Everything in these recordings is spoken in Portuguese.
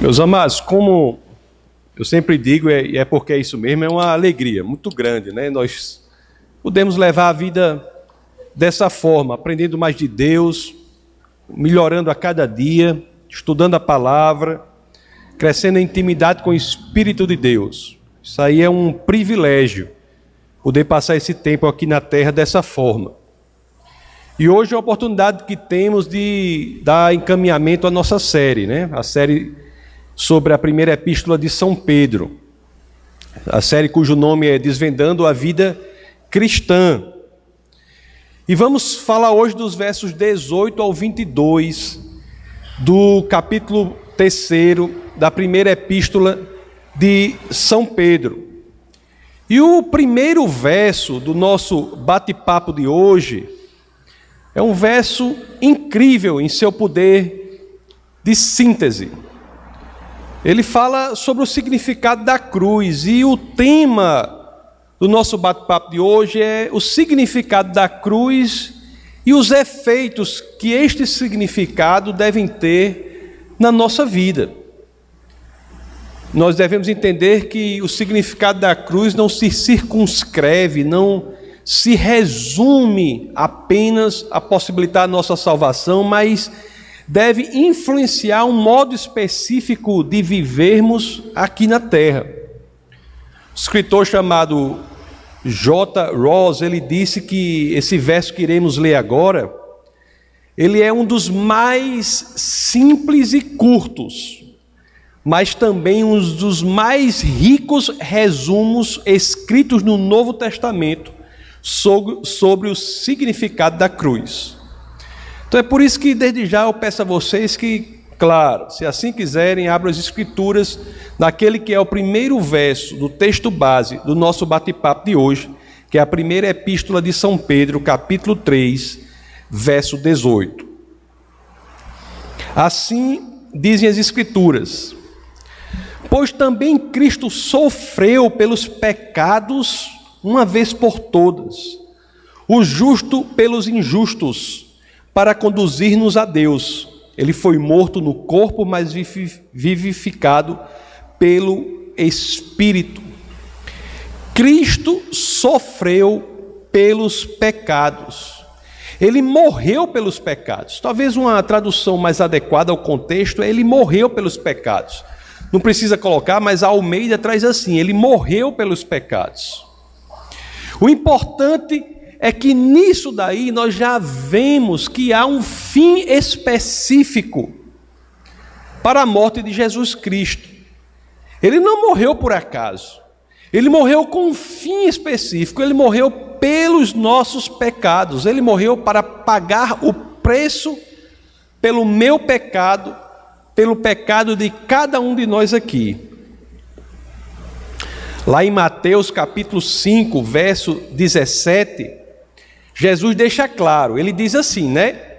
Meus amados, como eu sempre digo, e é porque é isso mesmo, é uma alegria muito grande, né? Nós podemos levar a vida dessa forma, aprendendo mais de Deus, melhorando a cada dia, estudando a palavra, crescendo em intimidade com o Espírito de Deus. Isso aí é um privilégio, poder passar esse tempo aqui na terra dessa forma. E hoje é a oportunidade que temos de dar encaminhamento à nossa série, né? A série sobre a primeira epístola de São Pedro, a série cujo nome é Desvendando a Vida Cristã. E vamos falar hoje dos versos 18 ao 22 do capítulo 3 da primeira epístola de São Pedro. E o primeiro verso do nosso bate-papo de hoje é um verso incrível em seu poder de síntese. Ele fala sobre o significado da cruz e o tema do nosso bate-papo de hoje é o significado da cruz e os efeitos que este significado devem ter na nossa vida. Nós devemos entender que o significado da cruz não se circunscreve, não se resume apenas a possibilitar a nossa salvação, mas deve influenciar um modo específico de vivermos aqui na terra. O escritor chamado J. Ross, ele disse que esse verso que iremos ler agora, ele é um dos mais simples e curtos, mas também um dos mais ricos resumos escritos no Novo Testamento sobre, sobre o significado da cruz. Então é por isso que desde já eu peço a vocês que, claro, se assim quiserem, abram as escrituras naquele que é o primeiro verso do texto base do nosso bate-papo de hoje, que é a primeira epístola de São Pedro, capítulo 3, verso 18. Assim dizem as escrituras: Pois também Cristo sofreu pelos pecados uma vez por todas, o justo pelos injustos para conduzir-nos a Deus. Ele foi morto no corpo, mas vivificado pelo Espírito. Cristo sofreu pelos pecados. Ele morreu pelos pecados. Talvez uma tradução mais adequada ao contexto é ele morreu pelos pecados. Não precisa colocar, mas a Almeida traz assim: ele morreu pelos pecados. O importante é que nisso daí nós já vemos que há um fim específico para a morte de Jesus Cristo. Ele não morreu por acaso. Ele morreu com um fim específico, ele morreu pelos nossos pecados, ele morreu para pagar o preço pelo meu pecado, pelo pecado de cada um de nós aqui. Lá em Mateus capítulo 5, verso 17, Jesus deixa claro, ele diz assim, né?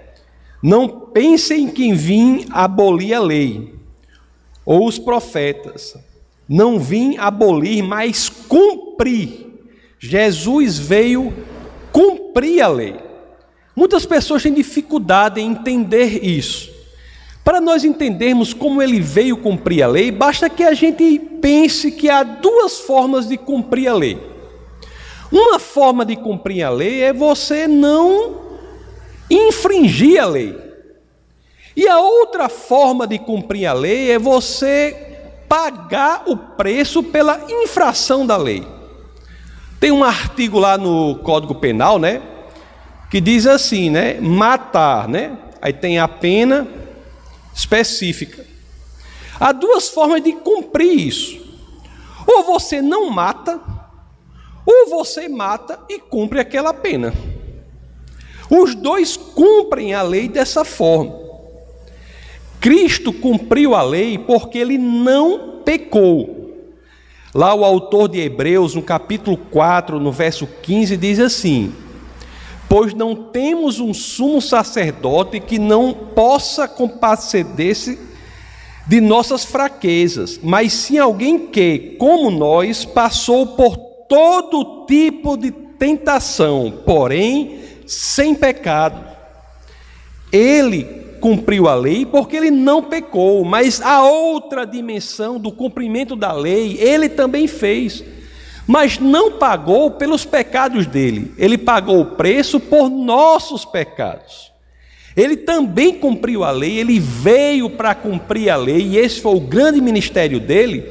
Não pensem que vim abolir a lei ou os profetas. Não vim abolir, mas cumprir. Jesus veio cumprir a lei. Muitas pessoas têm dificuldade em entender isso. Para nós entendermos como ele veio cumprir a lei, basta que a gente pense que há duas formas de cumprir a lei. Uma forma de cumprir a lei é você não infringir a lei. E a outra forma de cumprir a lei é você pagar o preço pela infração da lei. Tem um artigo lá no Código Penal, né, que diz assim, né, matar, né? Aí tem a pena específica. Há duas formas de cumprir isso. Ou você não mata, ou você mata e cumpre aquela pena. Os dois cumprem a lei dessa forma. Cristo cumpriu a lei porque ele não pecou. Lá o autor de Hebreus, no capítulo 4, no verso 15, diz assim: Pois não temos um sumo sacerdote que não possa compadecer-se de nossas fraquezas, mas sim alguém que, como nós, passou por todo tipo de tentação, porém sem pecado. Ele cumpriu a lei porque ele não pecou, mas a outra dimensão do cumprimento da lei ele também fez. Mas não pagou pelos pecados dele, ele pagou o preço por nossos pecados. Ele também cumpriu a lei, ele veio para cumprir a lei, e esse foi o grande ministério dele.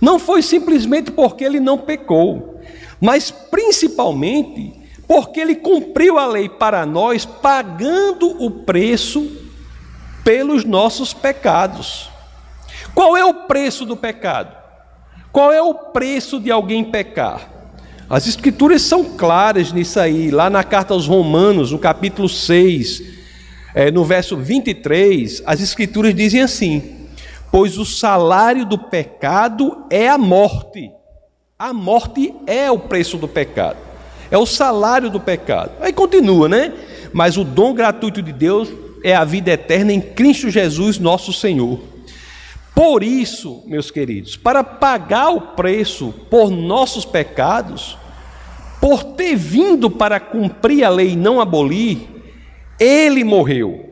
Não foi simplesmente porque ele não pecou, mas principalmente porque ele cumpriu a lei para nós, pagando o preço pelos nossos pecados. Qual é o preço do pecado? Qual é o preço de alguém pecar? As escrituras são claras nisso aí, lá na carta aos Romanos, no capítulo 6, é, no verso 23, as escrituras dizem assim: Pois o salário do pecado é a morte. A morte é o preço do pecado é o salário do pecado. Aí continua, né? Mas o dom gratuito de Deus é a vida eterna em Cristo Jesus, nosso Senhor. Por isso, meus queridos, para pagar o preço por nossos pecados, por ter vindo para cumprir a lei e não abolir, ele morreu.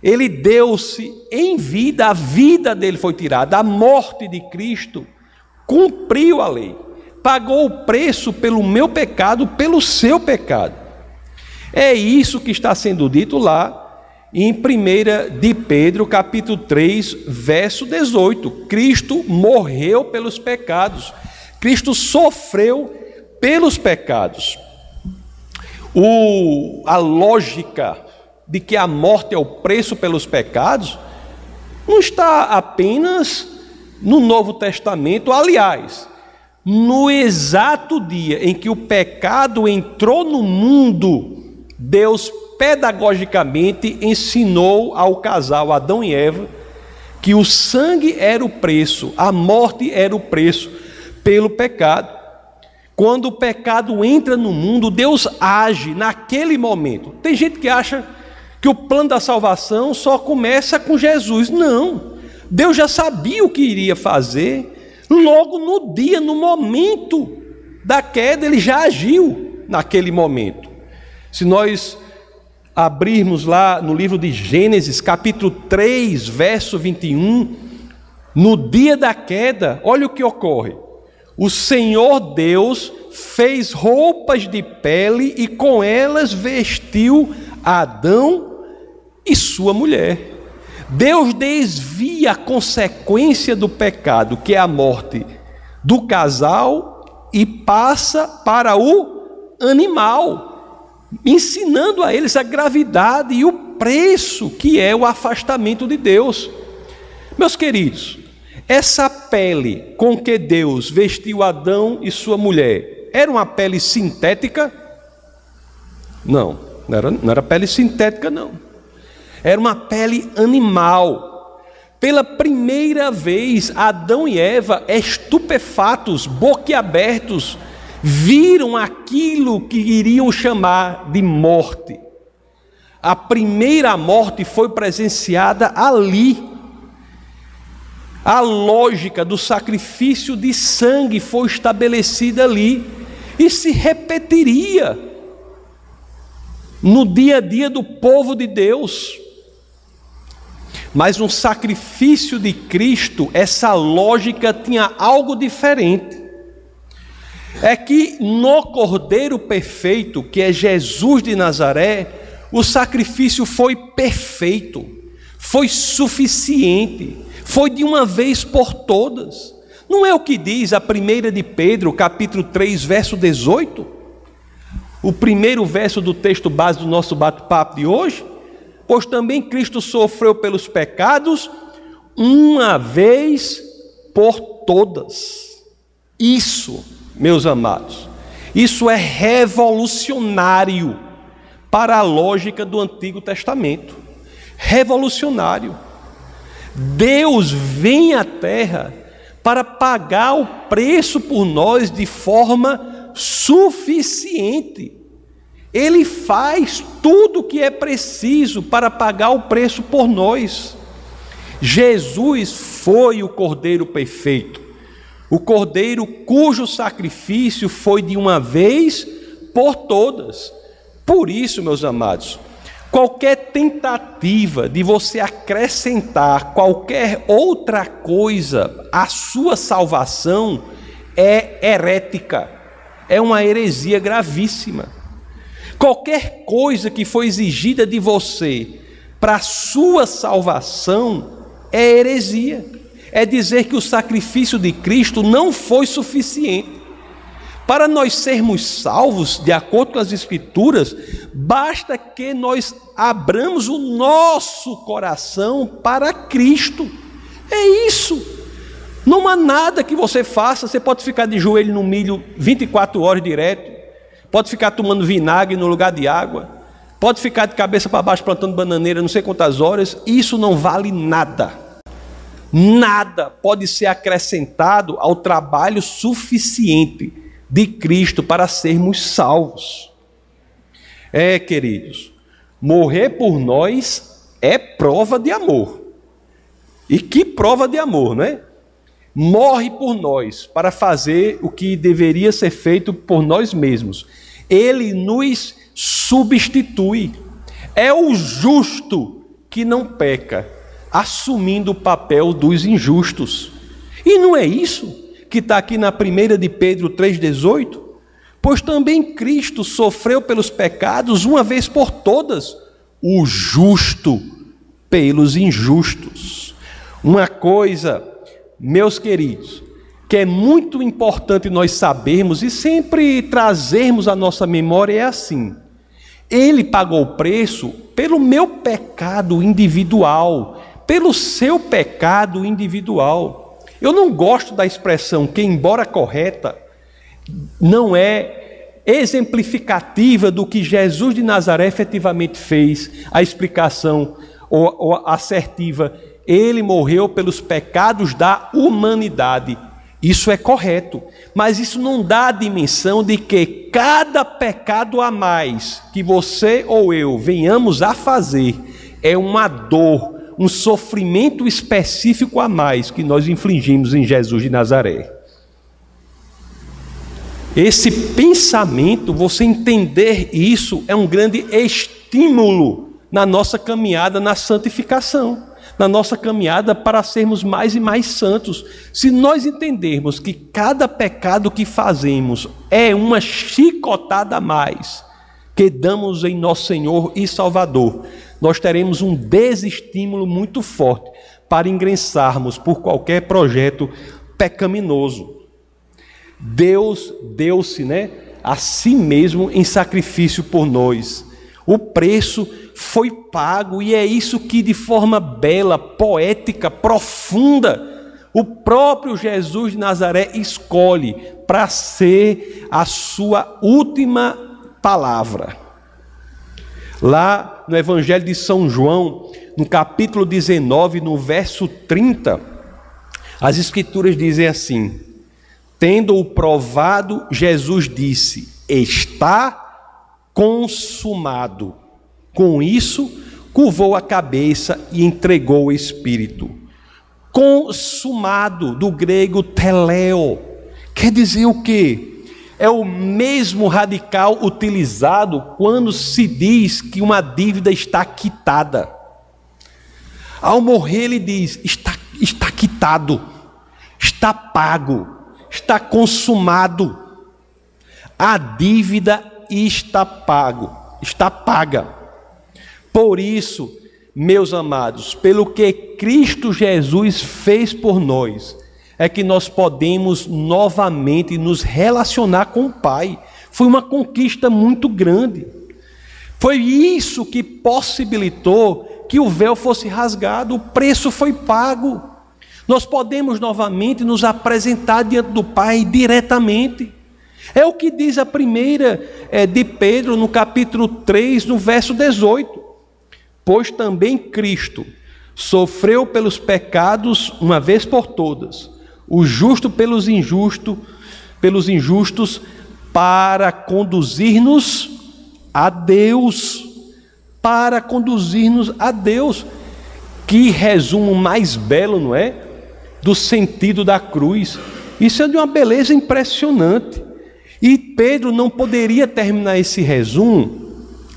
Ele deu-se em vida, a vida dele foi tirada, a morte de Cristo cumpriu a lei pagou o preço pelo meu pecado, pelo seu pecado. É isso que está sendo dito lá em 1 de Pedro, capítulo 3, verso 18. Cristo morreu pelos pecados. Cristo sofreu pelos pecados. O, a lógica de que a morte é o preço pelos pecados não está apenas no Novo Testamento, aliás, no exato dia em que o pecado entrou no mundo, Deus pedagogicamente ensinou ao casal Adão e Eva que o sangue era o preço, a morte era o preço pelo pecado. Quando o pecado entra no mundo, Deus age naquele momento. Tem gente que acha que o plano da salvação só começa com Jesus. Não. Deus já sabia o que iria fazer Logo no dia, no momento da queda, ele já agiu naquele momento. Se nós abrirmos lá no livro de Gênesis, capítulo 3, verso 21, no dia da queda, olha o que ocorre. O Senhor Deus fez roupas de pele e com elas vestiu Adão e sua mulher. Deus desvia a consequência do pecado, que é a morte do casal, e passa para o animal, ensinando a eles a gravidade e o preço que é o afastamento de Deus. Meus queridos, essa pele com que Deus vestiu Adão e sua mulher era uma pele sintética? Não, não era, não era pele sintética, não. Era uma pele animal. Pela primeira vez, Adão e Eva, estupefatos, boquiabertos, viram aquilo que iriam chamar de morte. A primeira morte foi presenciada ali. A lógica do sacrifício de sangue foi estabelecida ali e se repetiria no dia a dia do povo de Deus. Mas no sacrifício de Cristo, essa lógica tinha algo diferente. É que no Cordeiro perfeito, que é Jesus de Nazaré, o sacrifício foi perfeito, foi suficiente, foi de uma vez por todas. Não é o que diz a primeira de Pedro, capítulo 3, verso 18? O primeiro verso do texto base do nosso bate-papo de hoje? Pois também Cristo sofreu pelos pecados uma vez por todas. Isso, meus amados, isso é revolucionário para a lógica do Antigo Testamento. Revolucionário. Deus vem à terra para pagar o preço por nós de forma suficiente. Ele faz tudo o que é preciso para pagar o preço por nós. Jesus foi o Cordeiro perfeito, o Cordeiro cujo sacrifício foi de uma vez por todas. Por isso, meus amados, Qualquer tentativa de você acrescentar qualquer outra coisa à sua salvação é herética, é uma heresia gravíssima. Qualquer coisa que foi exigida de você para a sua salvação é heresia. É dizer que o sacrifício de Cristo não foi suficiente. Para nós sermos salvos, de acordo com as Escrituras, basta que nós abramos o nosso coração para Cristo. É isso. Não há nada que você faça, você pode ficar de joelho no milho 24 horas direto, pode ficar tomando vinagre no lugar de água, pode ficar de cabeça para baixo plantando bananeira não sei quantas horas, isso não vale nada. Nada pode ser acrescentado ao trabalho suficiente de Cristo para sermos salvos. É, queridos, morrer por nós é prova de amor. E que prova de amor, não é? Morre por nós para fazer o que deveria ser feito por nós mesmos. Ele nos substitui. É o justo que não peca, assumindo o papel dos injustos. E não é isso que está aqui na primeira de Pedro 3,18? Pois também Cristo sofreu pelos pecados uma vez por todas, o justo pelos injustos. Uma coisa, meus queridos, que é muito importante nós sabermos e sempre trazermos à nossa memória é assim: Ele pagou o preço pelo meu pecado individual, pelo seu pecado individual. Eu não gosto da expressão que, embora correta, não é exemplificativa do que Jesus de Nazaré efetivamente fez, a explicação ou, ou assertiva. Ele morreu pelos pecados da humanidade. Isso é correto, mas isso não dá a dimensão de que cada pecado a mais que você ou eu venhamos a fazer é uma dor, um sofrimento específico a mais que nós infligimos em Jesus de Nazaré. Esse pensamento, você entender isso, é um grande estímulo na nossa caminhada na santificação, na nossa caminhada para sermos mais e mais santos. Se nós entendermos que cada pecado que fazemos é uma chicotada a mais que damos em nosso Senhor e Salvador, nós teremos um desestímulo muito forte para ingressarmos por qualquer projeto pecaminoso. Deus deu-se, né, a si mesmo em sacrifício por nós. O preço foi pago e é isso que de forma bela, poética, profunda, o próprio Jesus de Nazaré escolhe para ser a sua última palavra. Lá no Evangelho de São João, no capítulo 19, no verso 30, as Escrituras dizem assim: Tendo-o provado, Jesus disse: Está consumado. Com isso, curvou a cabeça e entregou o Espírito. Consumado, do grego teleo, quer dizer o quê? é o mesmo radical utilizado quando se diz que uma dívida está quitada. Ao morrer, ele diz: está, está quitado, está pago, está consumado. A dívida está pago, está paga. Por isso, meus amados, pelo que Cristo Jesus fez por nós, é que nós podemos novamente nos relacionar com o Pai. Foi uma conquista muito grande. Foi isso que possibilitou que o véu fosse rasgado, o preço foi pago. Nós podemos novamente nos apresentar diante do Pai diretamente. É o que diz a primeira é, de Pedro, no capítulo 3, no verso 18. Pois também Cristo sofreu pelos pecados uma vez por todas o justo pelos injustos, pelos injustos, para conduzir-nos a Deus, para conduzir-nos a Deus. Que resumo mais belo, não é? Do sentido da cruz. Isso é de uma beleza impressionante. E Pedro não poderia terminar esse resumo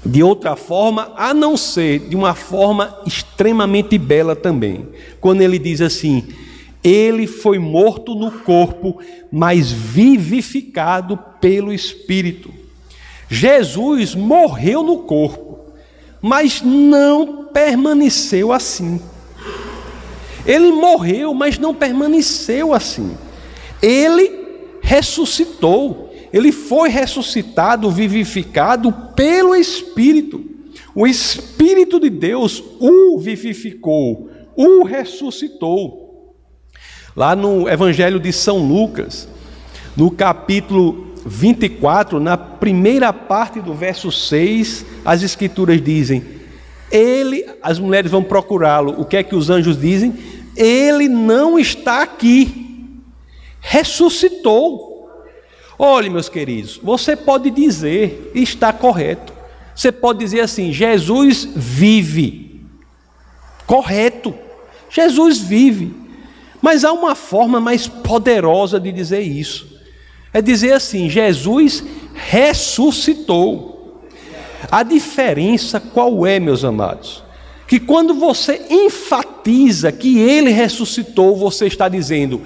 de outra forma, a não ser de uma forma extremamente bela também. Quando ele diz assim: Ele foi morto no corpo, mas vivificado pelo Espírito. Jesus morreu no corpo, mas não permaneceu assim. Ele morreu, mas não permaneceu assim. Ele ressuscitou. Ele foi ressuscitado, vivificado pelo Espírito. O Espírito de Deus o vivificou, o ressuscitou. Lá no Evangelho de São Lucas, no capítulo 24, na primeira parte do verso 6, as Escrituras dizem: Ele, as mulheres vão procurá-lo. O que é que os anjos dizem? Ele não está aqui, ressuscitou. Olhe, meus queridos, você pode dizer, está correto. Você pode dizer assim: Jesus vive. Correto. Jesus vive. Mas há uma forma mais poderosa de dizer isso. É dizer assim: Jesus ressuscitou. A diferença qual é, meus amados? Que quando você enfatiza que ele ressuscitou, você está dizendo: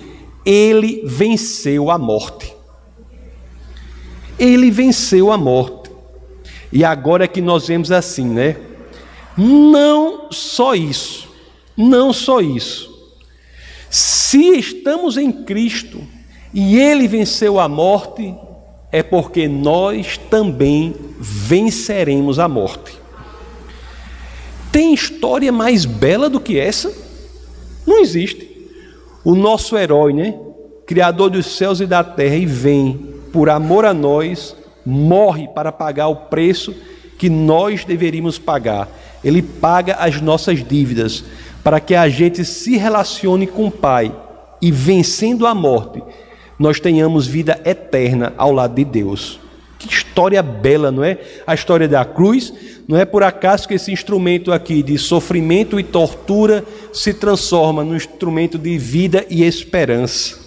ele venceu a morte. Ele venceu a morte. E agora é que nós vemos assim, né? Não só isso, não só isso. Se estamos em Cristo e Ele venceu a morte, é porque nós também venceremos a morte. Tem história mais bela do que essa? Não existe. O nosso herói, né? Criador dos céus e da terra, e vem por amor a nós, morre para pagar o preço que nós deveríamos pagar. Ele paga as nossas dívidas para que a gente se relacione com o Pai e vencendo a morte, nós tenhamos vida eterna ao lado de Deus. Que história bela, não é? A história da cruz, não é por acaso que esse instrumento aqui de sofrimento e tortura se transforma num instrumento de vida e esperança.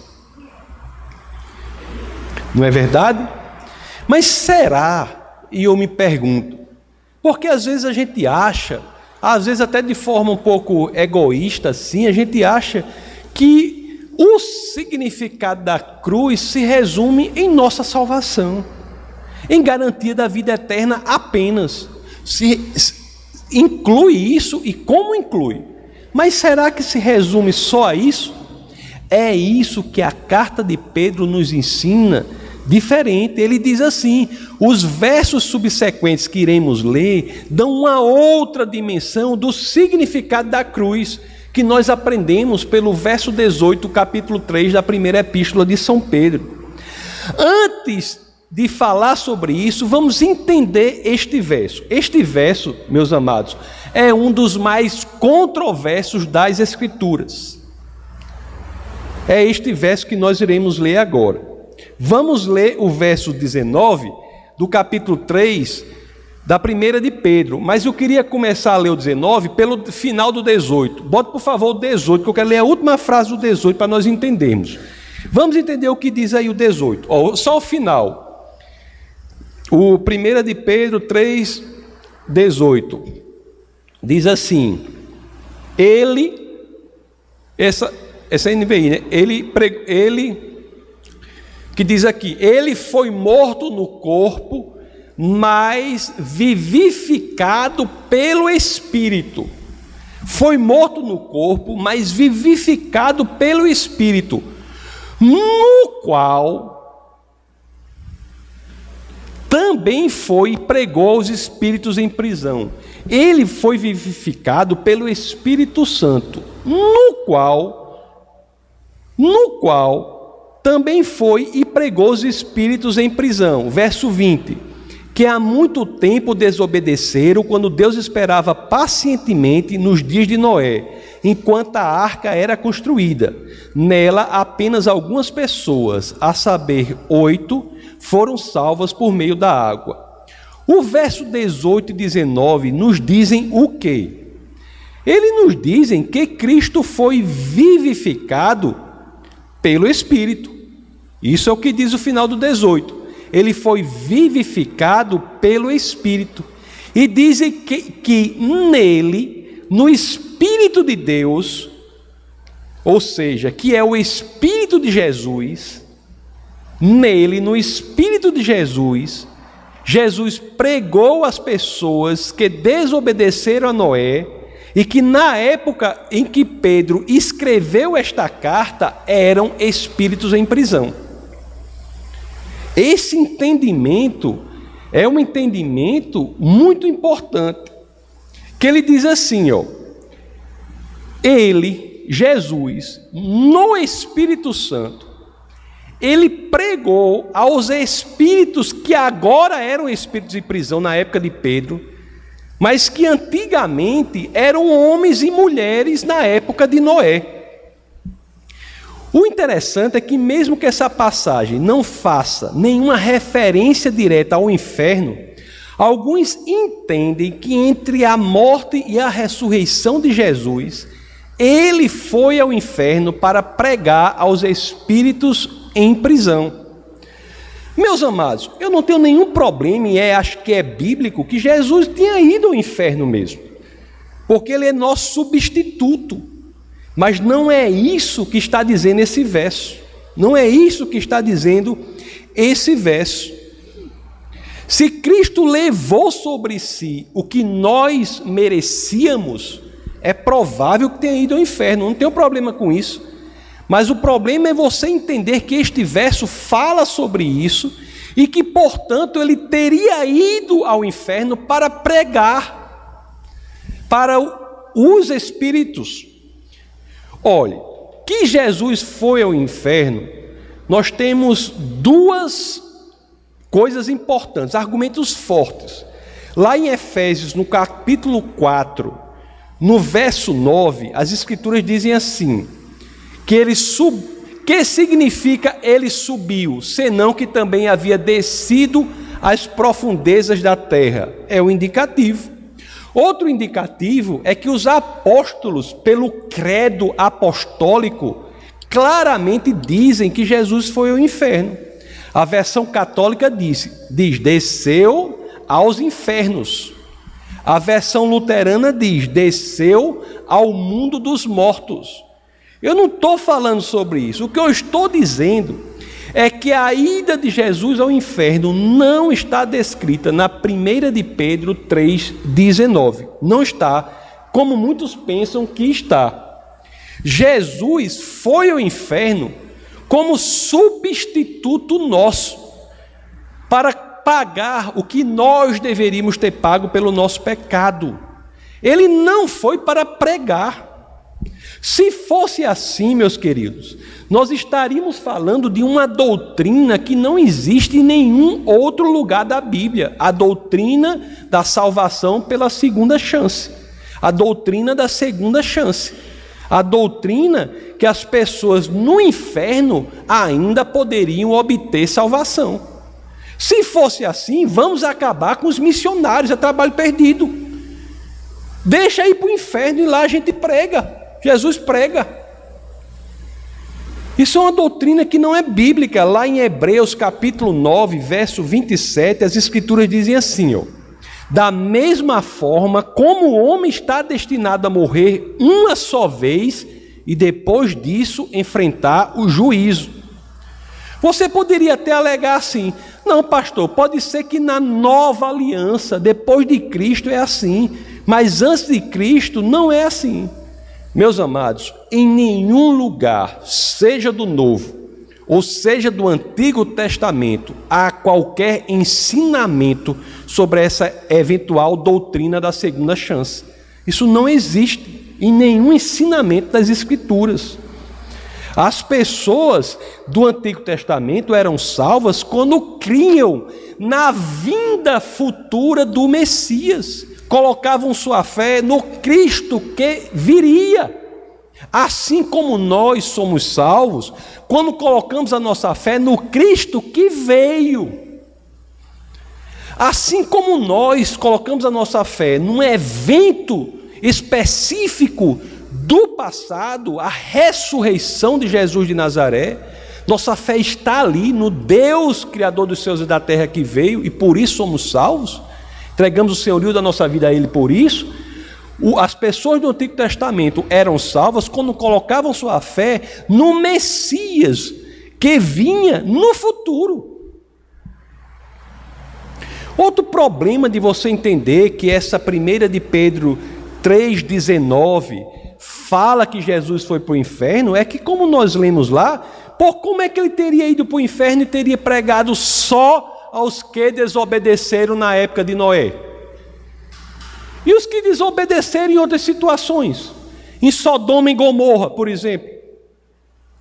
Não é verdade? Mas será? E eu me pergunto, porque às vezes a gente acha, às vezes até de forma um pouco egoísta assim, a gente acha que o significado da cruz se resume em nossa salvação, em garantia da vida eterna apenas. Se inclui isso e como inclui? Mas será que se resume só a isso? É isso que a carta de Pedro nos ensina diferente. Ele diz assim: os versos subsequentes que iremos ler dão uma outra dimensão do significado da cruz, que nós aprendemos pelo verso 18, capítulo 3 da primeira epístola de São Pedro. Antes de falar sobre isso, vamos entender este verso. Este verso, meus amados, é um dos mais controversos das Escrituras. É este verso que nós iremos ler agora. Vamos ler o verso 19 do capítulo 3 da primeira de Pedro, mas eu queria começar a ler o 19 pelo final do 18. Bota por favor o 18, que eu quero ler a última frase do 18 para nós entendermos. Vamos entender o que diz aí o 18. Oh, só o final. O 1 de Pedro 3, 18. Diz assim: Ele, essa, essa NVI, né? Ele, ele que diz aqui: Ele foi morto no corpo, mas vivificado pelo Espírito. Foi morto no corpo, mas vivificado pelo Espírito, no qual também foi e pregou aos espíritos em prisão. Ele foi vivificado pelo Espírito Santo, no qual, no qual também foi e pregou os espíritos em prisão. Verso 20: Que há muito tempo desobedeceram quando Deus esperava pacientemente nos dias de Noé, enquanto a arca era construída. Nela, apenas algumas pessoas, a saber, oito, foram salvas por meio da água. O verso 18 e 19 nos dizem o quê? Eles nos dizem que Cristo foi vivificado pelo Espírito. Isso é o que diz o final do 18. Ele foi vivificado pelo Espírito. e dizem que, que nele, no Espírito de Deus, ou seja, que é o Espírito de Jesus, nele, no Espírito de Jesus, Jesus pregou às pessoas que desobedeceram a Noé e que na época em que Pedro escreveu esta carta eram espíritos em prisão. Esse entendimento é um entendimento muito importante, que ele diz assim, ó: Ele, Jesus, no Espírito Santo, ele pregou aos espíritos que agora eram espíritos de prisão na época de Pedro, mas que antigamente eram homens e mulheres na época de Noé. O interessante é que, mesmo que essa passagem não faça nenhuma referência direta ao inferno, alguns entendem que entre a morte e a ressurreição de Jesus, ele foi ao inferno para pregar aos espíritos em prisão. Meus amados, eu não tenho nenhum problema, e é, acho que é bíblico, que Jesus tinha ido ao inferno mesmo, porque ele é nosso substituto. Mas não é isso que está dizendo esse verso. Não é isso que está dizendo esse verso. Se Cristo levou sobre si o que nós merecíamos, é provável que tenha ido ao inferno. Não tenho problema com isso. Mas o problema é você entender que este verso fala sobre isso e que, portanto, ele teria ido ao inferno para pregar para os espíritos. Olhe, que Jesus foi ao inferno, nós temos duas coisas importantes, argumentos fortes. Lá em Efésios, no capítulo 4, no verso 9, as escrituras dizem assim: que ele sub, que significa ele subiu, senão que também havia descido às profundezas da terra. É o indicativo. Outro indicativo é que os apóstolos, pelo credo apostólico, claramente dizem que Jesus foi ao inferno. A versão católica diz, diz desceu aos infernos. A versão luterana diz desceu ao mundo dos mortos. Eu não estou falando sobre isso. O que eu estou dizendo é que a ida de Jesus ao inferno não está descrita na primeira de Pedro 3:19. Não está, como muitos pensam que está. Jesus foi ao inferno como substituto nosso para pagar o que nós deveríamos ter pago pelo nosso pecado. Ele não foi para pregar. Se fosse assim, meus queridos, nós estaríamos falando de uma doutrina que não existe em nenhum outro lugar da Bíblia a doutrina da salvação pela segunda chance, a doutrina da segunda chance, a doutrina que as pessoas no inferno ainda poderiam obter salvação. Se fosse assim, vamos acabar com os missionários, é trabalho perdido. Deixa ir para o inferno e lá a gente prega. Jesus prega. Isso é uma doutrina que não é bíblica. Lá em Hebreus capítulo 9, verso 27, as escrituras dizem assim, ó: Da mesma forma como o homem está destinado a morrer uma só vez e depois disso enfrentar o juízo. Você poderia até alegar assim: não, pastor, pode ser que na nova aliança, depois de Cristo, é assim, mas antes de Cristo não é assim. Meus amados, em nenhum lugar, seja do Novo ou seja do Antigo Testamento, há qualquer ensinamento sobre essa eventual doutrina da segunda chance. Isso não existe em nenhum ensinamento das Escrituras. As pessoas do Antigo Testamento eram salvas quando criam na vinda futura do Messias colocavam sua fé no Cristo que viria. Assim como nós somos salvos, quando colocamos a nossa fé no Cristo que veio. Assim como nós colocamos a nossa fé num evento específico do passado, a ressurreição de Jesus de Nazaré, nossa fé está ali no Deus Criador dos céus e da terra que veio e por isso somos salvos. Entregamos o senhorio da nossa vida a Ele por isso, as pessoas do Antigo Testamento eram salvas quando colocavam sua fé no Messias que vinha no futuro. Outro problema de você entender que essa primeira de Pedro 3,19 fala que Jesus foi para o inferno é que, como nós lemos lá, por como é que ele teria ido para o inferno e teria pregado só aos que desobedeceram na época de Noé? E os que desobedeceram em outras situações? Em Sodoma e Gomorra, por exemplo.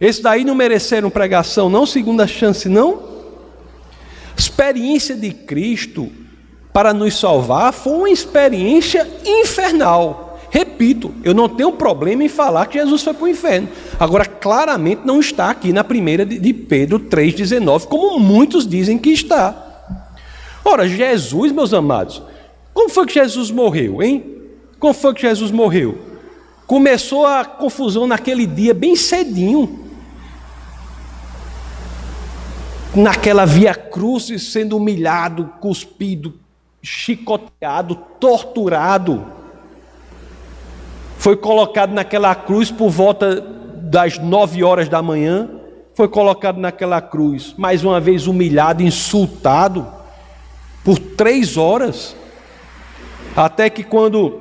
Esses daí não mereceram pregação, não, segunda chance, não? Experiência de Cristo para nos salvar foi uma experiência infernal. Repito, eu não tenho problema em falar que Jesus foi para o inferno. Agora, claramente não está aqui na primeira de Pedro 3,19, como muitos dizem que está. Ora, Jesus, meus amados, como foi que Jesus morreu, hein? Como foi que Jesus morreu? Começou a confusão naquele dia, bem cedinho. Naquela via cruz, sendo humilhado, cuspido, chicoteado, torturado foi colocado naquela cruz por volta das nove horas da manhã, foi colocado naquela cruz, mais uma vez humilhado, insultado, por três horas, até que quando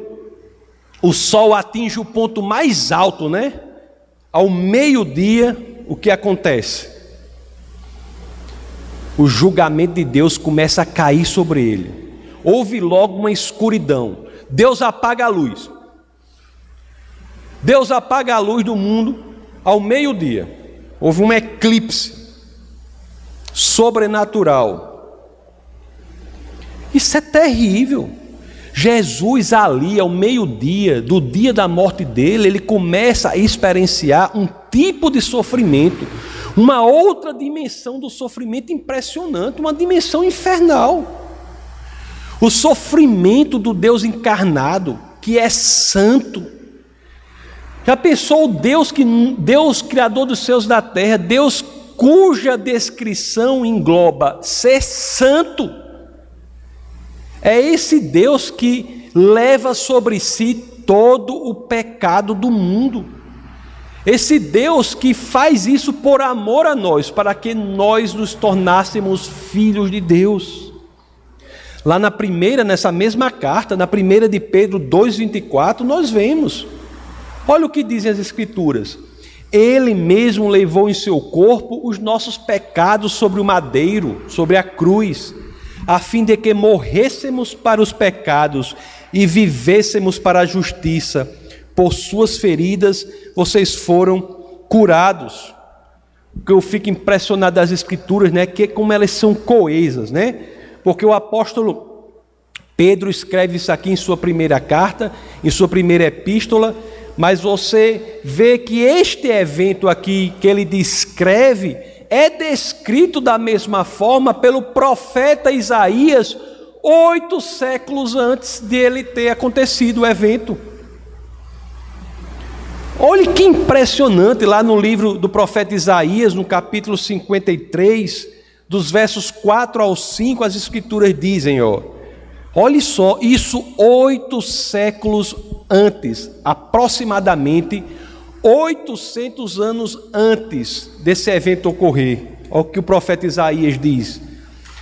o sol atinge o ponto mais alto, né? Ao meio-dia, o que acontece? O julgamento de Deus começa a cair sobre ele. Houve logo uma escuridão. Deus apaga a luz. Deus apaga a luz do mundo ao meio-dia. Houve um eclipse sobrenatural. Isso é terrível. Jesus, ali ao meio-dia, do dia da morte dele, ele começa a experienciar um tipo de sofrimento, uma outra dimensão do sofrimento impressionante, uma dimensão infernal. O sofrimento do Deus encarnado, que é santo, já pensou Deus que Deus criador dos céus da terra, Deus cuja descrição engloba ser santo? É esse Deus que leva sobre si todo o pecado do mundo. Esse Deus que faz isso por amor a nós, para que nós nos tornássemos filhos de Deus. Lá na primeira, nessa mesma carta, na primeira de Pedro 2,24, nós vemos Olha o que dizem as Escrituras. Ele mesmo levou em seu corpo os nossos pecados sobre o madeiro, sobre a cruz, a fim de que morrêssemos para os pecados e vivêssemos para a justiça. Por suas feridas vocês foram curados. Que eu fico impressionado das Escrituras, né, que como elas são coesas, né? Porque o apóstolo Pedro escreve isso aqui em sua primeira carta, em sua primeira epístola, mas você vê que este evento aqui que ele descreve é descrito da mesma forma pelo profeta Isaías, oito séculos antes de ele ter acontecido o evento. Olhe que impressionante lá no livro do profeta Isaías, no capítulo 53, dos versos 4 ao 5, as escrituras dizem, ó, olhe só, isso oito séculos antes, aproximadamente 800 anos antes desse evento ocorrer. Olha o que o profeta Isaías diz: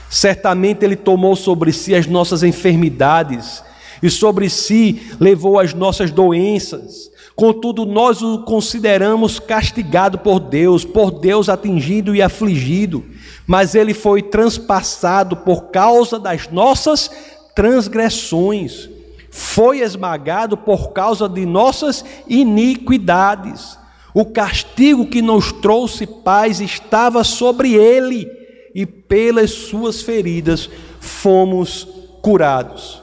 Certamente ele tomou sobre si as nossas enfermidades e sobre si levou as nossas doenças. Contudo, nós o consideramos castigado por Deus, por Deus atingido e afligido, mas ele foi transpassado por causa das nossas transgressões foi esmagado por causa de nossas iniquidades. O castigo que nos trouxe paz estava sobre ele, e pelas suas feridas fomos curados.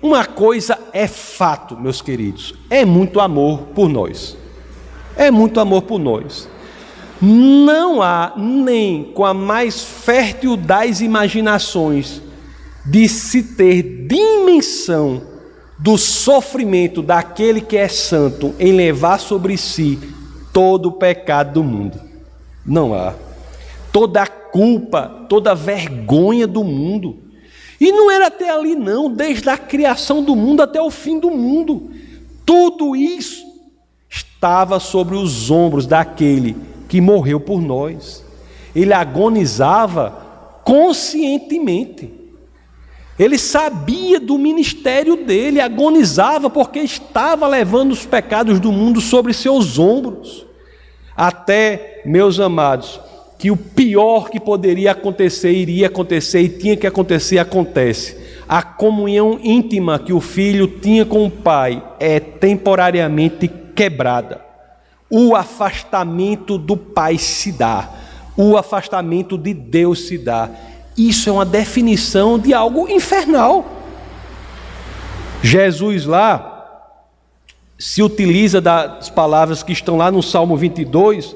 Uma coisa é fato, meus queridos: é muito amor por nós. É muito amor por nós. Não há nem com a mais fértil das imaginações de se ter dimensão do sofrimento daquele que é santo em levar sobre si todo o pecado do mundo. Não há. Toda a culpa, toda a vergonha do mundo. E não era até ali, não, desde a criação do mundo até o fim do mundo. Tudo isso estava sobre os ombros daquele que morreu por nós. Ele agonizava conscientemente. Ele sabia do ministério dele, agonizava porque estava levando os pecados do mundo sobre seus ombros. Até, meus amados, que o pior que poderia acontecer iria acontecer e tinha que acontecer, acontece. A comunhão íntima que o filho tinha com o pai é temporariamente quebrada. O afastamento do pai se dá, o afastamento de Deus se dá. Isso é uma definição de algo infernal. Jesus lá se utiliza das palavras que estão lá no Salmo 22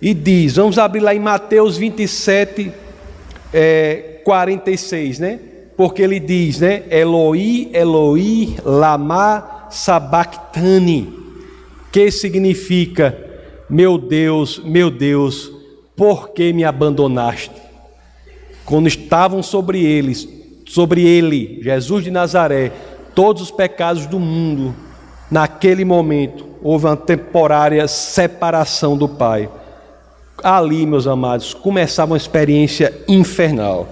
e diz, vamos abrir lá em Mateus 27, é, 46, né? Porque ele diz, né? Eloi, Eloi, lama sabachthani, que significa, meu Deus, meu Deus, por que me abandonaste? Quando estavam sobre eles, sobre ele, Jesus de Nazaré, todos os pecados do mundo, naquele momento houve uma temporária separação do Pai. Ali, meus amados, começava uma experiência infernal.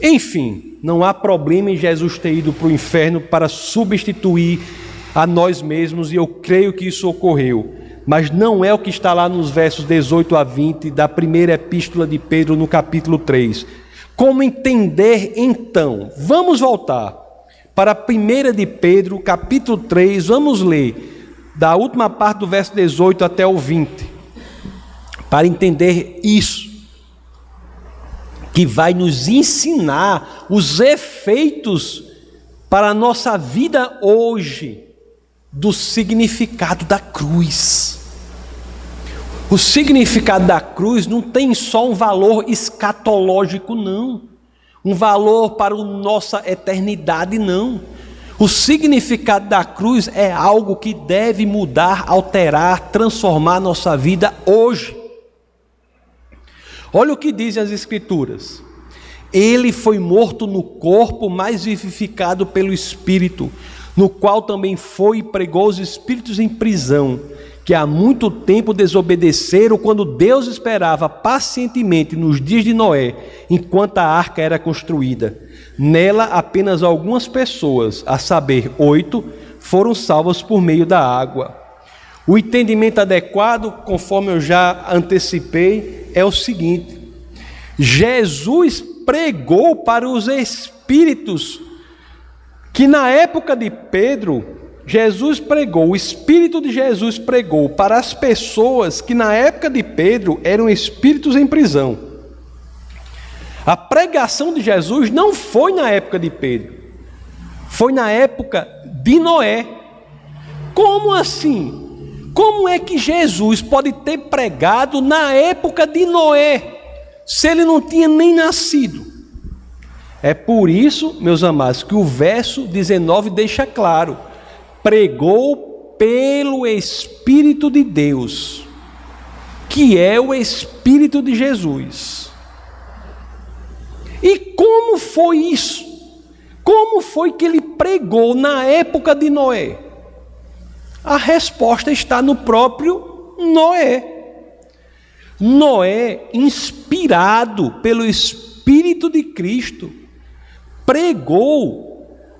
Enfim, não há problema em Jesus ter ido para o inferno para substituir a nós mesmos, e eu creio que isso ocorreu. Mas não é o que está lá nos versos 18 a 20 da primeira epístola de Pedro, no capítulo 3. Como entender então? Vamos voltar para a primeira de Pedro, capítulo 3, vamos ler da última parte do verso 18 até o 20, para entender isso, que vai nos ensinar os efeitos para a nossa vida hoje do significado da cruz. O significado da cruz não tem só um valor escatológico, não. Um valor para a nossa eternidade, não. O significado da cruz é algo que deve mudar, alterar, transformar nossa vida hoje. Olha o que dizem as Escrituras. Ele foi morto no corpo, mas vivificado pelo Espírito, no qual também foi e pregou os espíritos em prisão que há muito tempo desobedeceram quando Deus esperava pacientemente nos dias de Noé, enquanto a arca era construída. Nela, apenas algumas pessoas, a saber, oito, foram salvas por meio da água. O entendimento adequado, conforme eu já antecipei, é o seguinte: Jesus pregou para os espíritos que na época de Pedro Jesus pregou, o Espírito de Jesus pregou para as pessoas que na época de Pedro eram espíritos em prisão. A pregação de Jesus não foi na época de Pedro, foi na época de Noé. Como assim? Como é que Jesus pode ter pregado na época de Noé, se ele não tinha nem nascido? É por isso, meus amados, que o verso 19 deixa claro pregou pelo Espírito de Deus, que é o Espírito de Jesus. E como foi isso? Como foi que ele pregou na época de Noé? A resposta está no próprio Noé. Noé, inspirado pelo Espírito de Cristo, pregou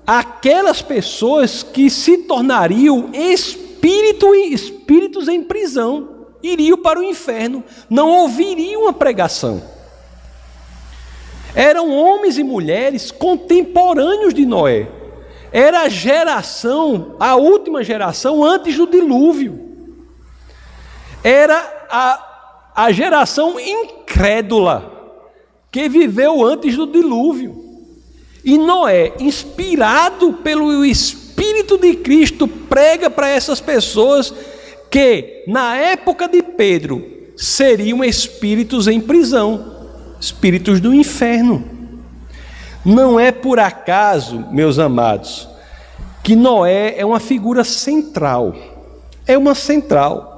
aquelas pessoas que se tornariam espírito, espíritos em prisão, iriam para o inferno, não ouviriam a pregação. Eram homens e mulheres contemporâneos de Noé. Era a geração, a última geração antes do dilúvio. Era a, a geração incrédula que viveu antes do dilúvio. E Noé, inspirado pelo Espírito de Cristo, prega para essas pessoas que, na época de Pedro, seriam espíritos em prisão, espíritos do inferno. Não é por acaso, meus amados, que Noé é uma figura central. É uma central.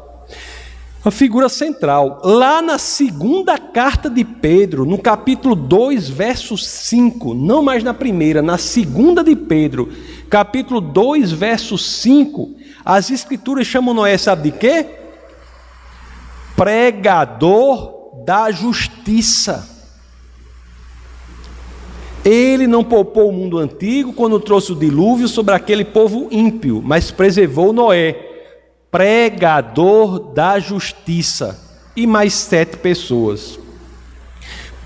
Uma figura central. Lá na segunda carta de Pedro, no capítulo 2, verso 5, não mais na primeira, na segunda de Pedro, capítulo 2, verso 5, as escrituras chamam Noé, sabe de quê? Pregador da justiça. Ele não poupou o mundo antigo quando trouxe o dilúvio sobre aquele povo ímpio, mas preservou Noé, pregador da justiça, e mais sete pessoas.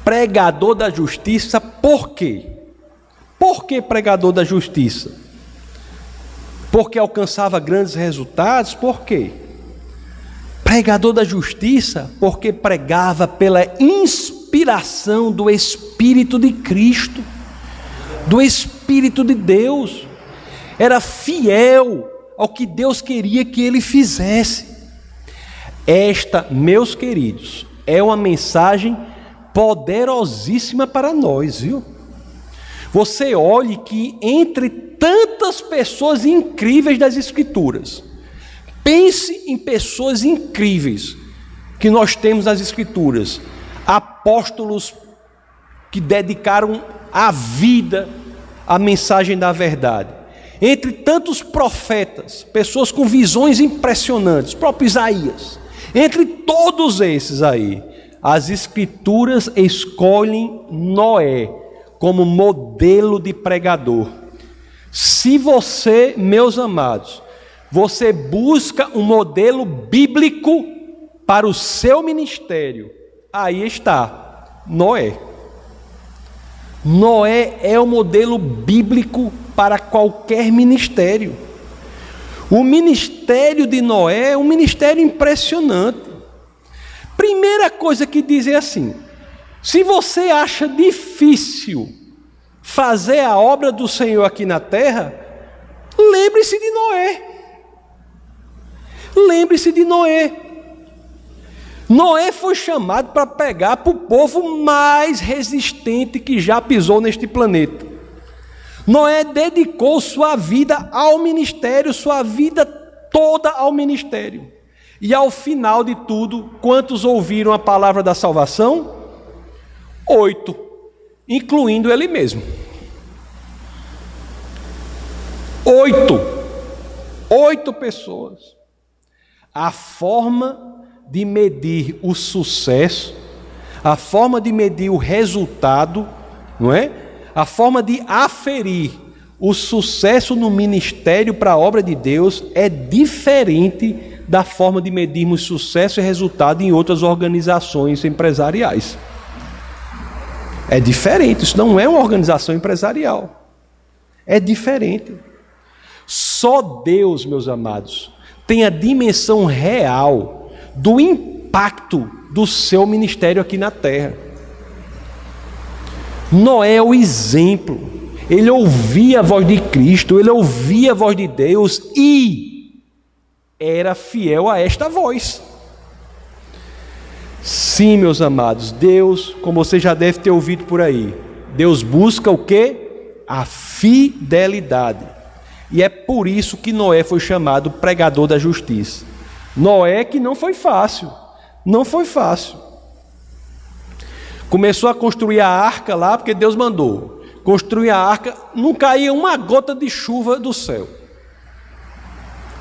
Pregador da justiça, por quê? Por que pregador da justiça? Porque alcançava grandes resultados? Por quê? Pregador da justiça, porque pregava pela inspiração do Espírito de Cristo, do Espírito de Deus. Era fiel ao que Deus queria que ele fizesse. Esta, meus queridos, é uma mensagem poderosíssima para nós, viu? Você olhe que entre tantas pessoas incríveis das Escrituras, pense em pessoas incríveis que nós temos nas Escrituras apóstolos que dedicaram a vida à mensagem da verdade. Entre tantos profetas, pessoas com visões impressionantes, próprio Isaías, entre todos esses aí, as Escrituras escolhem Noé como modelo de pregador. Se você, meus amados, você busca um modelo bíblico para o seu ministério, Aí está, Noé. Noé é o modelo bíblico para qualquer ministério. O ministério de Noé é um ministério impressionante. Primeira coisa que diz é assim: se você acha difícil fazer a obra do Senhor aqui na terra, lembre-se de Noé. Lembre-se de Noé. Noé foi chamado para pegar para o povo mais resistente que já pisou neste planeta. Noé dedicou sua vida ao ministério, sua vida toda ao ministério. E ao final de tudo, quantos ouviram a palavra da salvação? Oito, incluindo ele mesmo. Oito. Oito pessoas. A forma de medir o sucesso, a forma de medir o resultado, não é? A forma de aferir o sucesso no ministério para a obra de Deus é diferente da forma de medirmos sucesso e resultado em outras organizações empresariais. É diferente, isso não é uma organização empresarial. É diferente. Só Deus, meus amados, tem a dimensão real do impacto do seu ministério aqui na terra. Noé é o exemplo. Ele ouvia a voz de Cristo, ele ouvia a voz de Deus e era fiel a esta voz. Sim, meus amados, Deus, como você já deve ter ouvido por aí, Deus busca o que? A fidelidade. E é por isso que Noé foi chamado pregador da justiça. Noé que não foi fácil, não foi fácil. Começou a construir a arca lá, porque Deus mandou. Construir a arca, não caía uma gota de chuva do céu.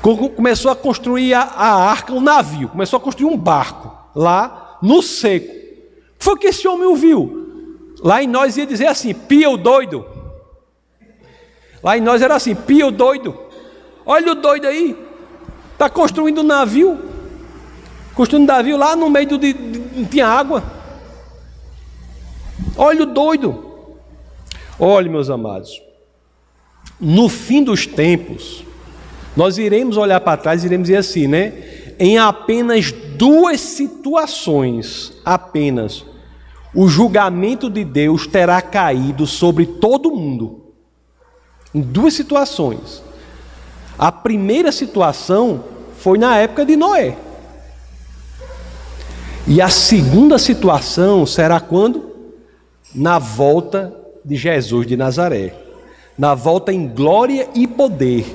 Começou a construir a, a arca, um navio, começou a construir um barco lá no seco. Foi que esse homem ouviu. Lá em nós ia dizer assim: pia o doido. Lá em nós era assim: pia o doido. Olha o doido aí. Está construindo um navio. Construindo um navio lá no meio do. De, não tinha água. Olha o doido. Olhe, meus amados. No fim dos tempos, nós iremos olhar para trás e iremos dizer assim, né? Em apenas duas situações, apenas, o julgamento de Deus terá caído sobre todo mundo. Em duas situações. A primeira situação foi na época de Noé. E a segunda situação será quando? Na volta de Jesus de Nazaré. Na volta em glória e poder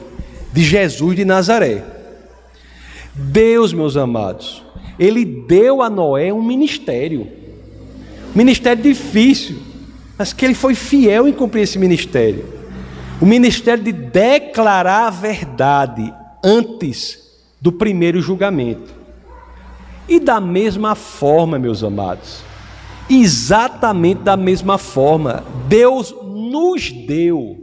de Jesus de Nazaré. Deus, meus amados, ele deu a Noé um ministério. Ministério difícil, mas que ele foi fiel em cumprir esse ministério. O ministério de declarar a verdade antes do primeiro julgamento. E da mesma forma, meus amados, exatamente da mesma forma, Deus nos deu,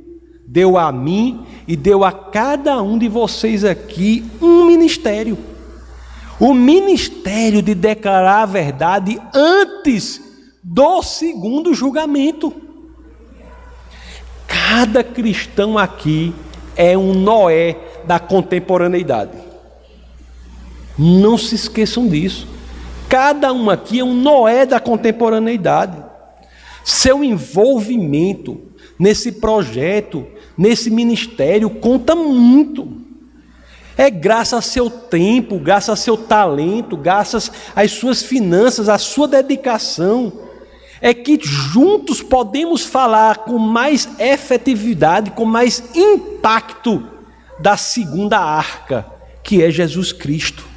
deu a mim e deu a cada um de vocês aqui um ministério. O ministério de declarar a verdade antes do segundo julgamento. Cada cristão aqui é um Noé da contemporaneidade. Não se esqueçam disso. Cada um aqui é um Noé da contemporaneidade. Seu envolvimento nesse projeto, nesse ministério, conta muito. É graças a seu tempo, graças a seu talento, graças às suas finanças, à sua dedicação, é que juntos podemos falar com mais efetividade, com mais impacto da segunda arca, que é Jesus Cristo.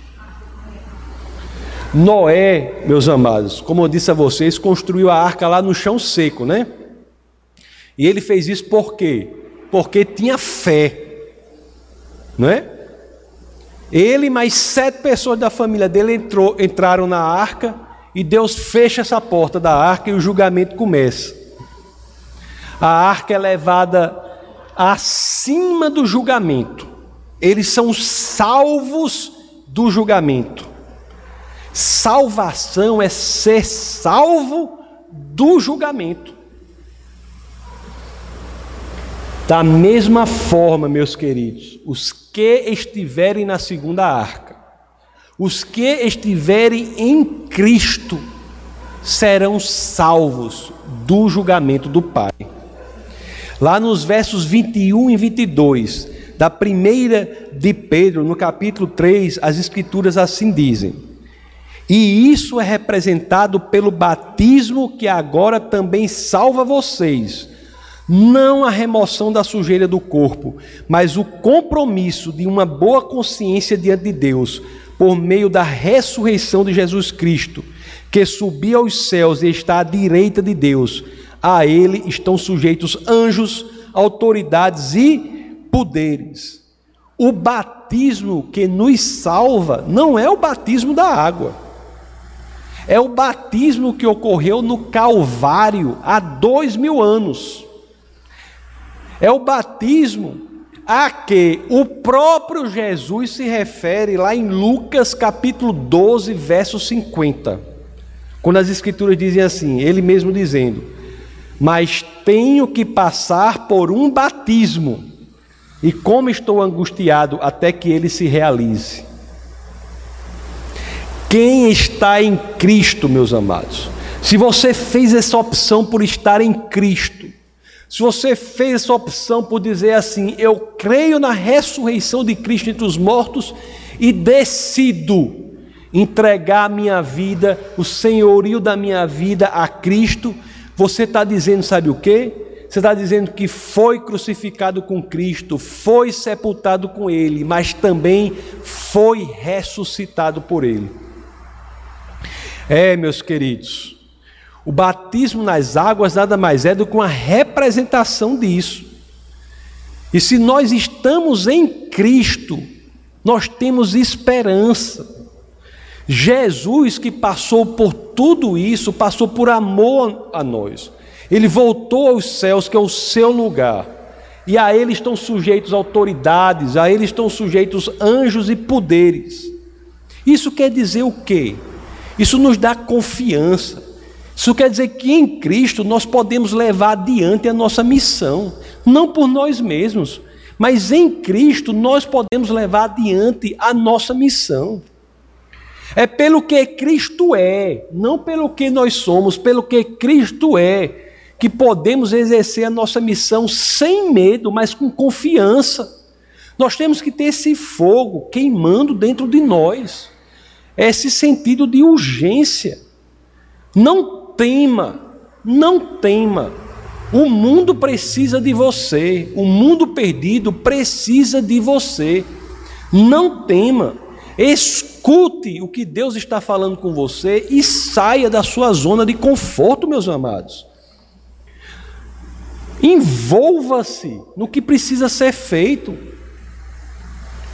Noé, meus amados, como eu disse a vocês, construiu a arca lá no chão seco, né? E ele fez isso por quê? Porque tinha fé, não é? Ele mais sete pessoas da família dele entrou, entraram na arca e Deus fecha essa porta da arca e o julgamento começa. A arca é levada acima do julgamento. Eles são salvos do julgamento. Salvação é ser salvo do julgamento. Da mesma forma, meus queridos, os que estiverem na segunda arca, os que estiverem em Cristo serão salvos do julgamento do Pai. Lá nos versos 21 e 22 da primeira de Pedro, no capítulo 3, as Escrituras assim dizem: E isso é representado pelo batismo que agora também salva vocês, não a remoção da sujeira do corpo, mas o compromisso de uma boa consciência diante de Deus por meio da ressurreição de Jesus Cristo, que subiu aos céus e está à direita de Deus. A ele estão sujeitos anjos, autoridades e poderes. O batismo que nos salva não é o batismo da água, é o batismo que ocorreu no Calvário há dois mil anos. É o batismo a que o próprio Jesus se refere lá em Lucas capítulo 12, verso 50. Quando as escrituras dizem assim, ele mesmo dizendo: "Mas tenho que passar por um batismo, e como estou angustiado até que ele se realize." Quem está em Cristo, meus amados? Se você fez essa opção por estar em Cristo, se você fez essa opção por dizer assim, eu creio na ressurreição de Cristo entre os mortos e decido entregar a minha vida, o senhorio da minha vida a Cristo, você está dizendo, sabe o que? Você está dizendo que foi crucificado com Cristo, foi sepultado com Ele, mas também foi ressuscitado por Ele. É, meus queridos, o batismo nas águas nada mais é do que uma representação disso. E se nós estamos em Cristo, nós temos esperança. Jesus, que passou por tudo isso, passou por amor a nós. Ele voltou aos céus, que é o seu lugar. E a ele estão sujeitos autoridades, a ele estão sujeitos anjos e poderes. Isso quer dizer o quê? Isso nos dá confiança. Isso quer dizer que em Cristo nós podemos levar adiante a nossa missão, não por nós mesmos, mas em Cristo nós podemos levar adiante a nossa missão. É pelo que Cristo é, não pelo que nós somos, pelo que Cristo é, que podemos exercer a nossa missão sem medo, mas com confiança. Nós temos que ter esse fogo queimando dentro de nós, esse sentido de urgência. Não tema, não tema. O mundo precisa de você, o mundo perdido precisa de você. Não tema, Escute o que Deus está falando com você e saia da sua zona de conforto, meus amados. Envolva-se no que precisa ser feito.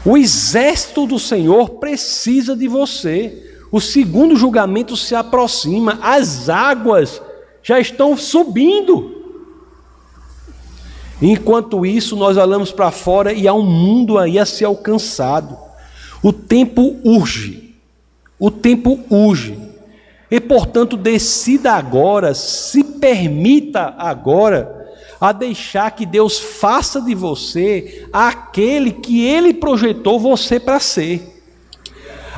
O exército do Senhor precisa de você. O segundo julgamento se aproxima, as águas já estão subindo. Enquanto isso, nós olhamos para fora e há um mundo aí a ser alcançado. O tempo urge. O tempo urge. E, portanto, decida agora, se permita agora, a deixar que Deus faça de você aquele que Ele projetou você para ser.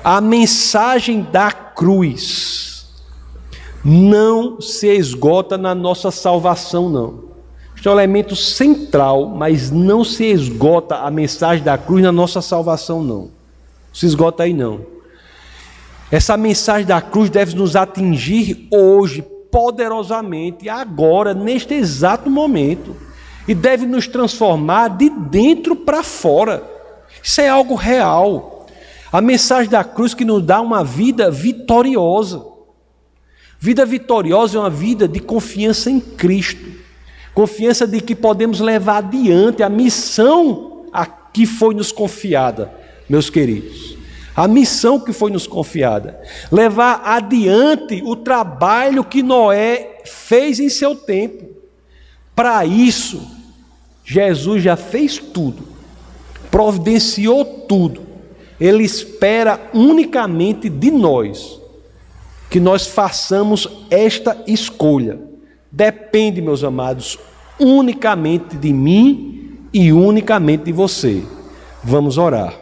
A mensagem da cruz não se esgota na nossa salvação, não. Este é um elemento central, mas não se esgota a mensagem da cruz na nossa salvação, não. Se esgota aí, não. Essa mensagem da cruz deve nos atingir hoje, poderosamente, agora, neste exato momento, e deve nos transformar de dentro para fora. Isso é algo real. A mensagem da cruz que nos dá uma vida vitoriosa. Vida vitoriosa é uma vida de confiança em Cristo. Confiança de que podemos levar adiante a missão a que foi nos confiada, meus queridos. A missão que foi nos confiada. Levar adiante o trabalho que Noé fez em seu tempo. Para isso, Jesus já fez tudo, providenciou tudo. Ele espera unicamente de nós que nós façamos esta escolha depende, meus amados, unicamente de mim e unicamente de você. Vamos orar.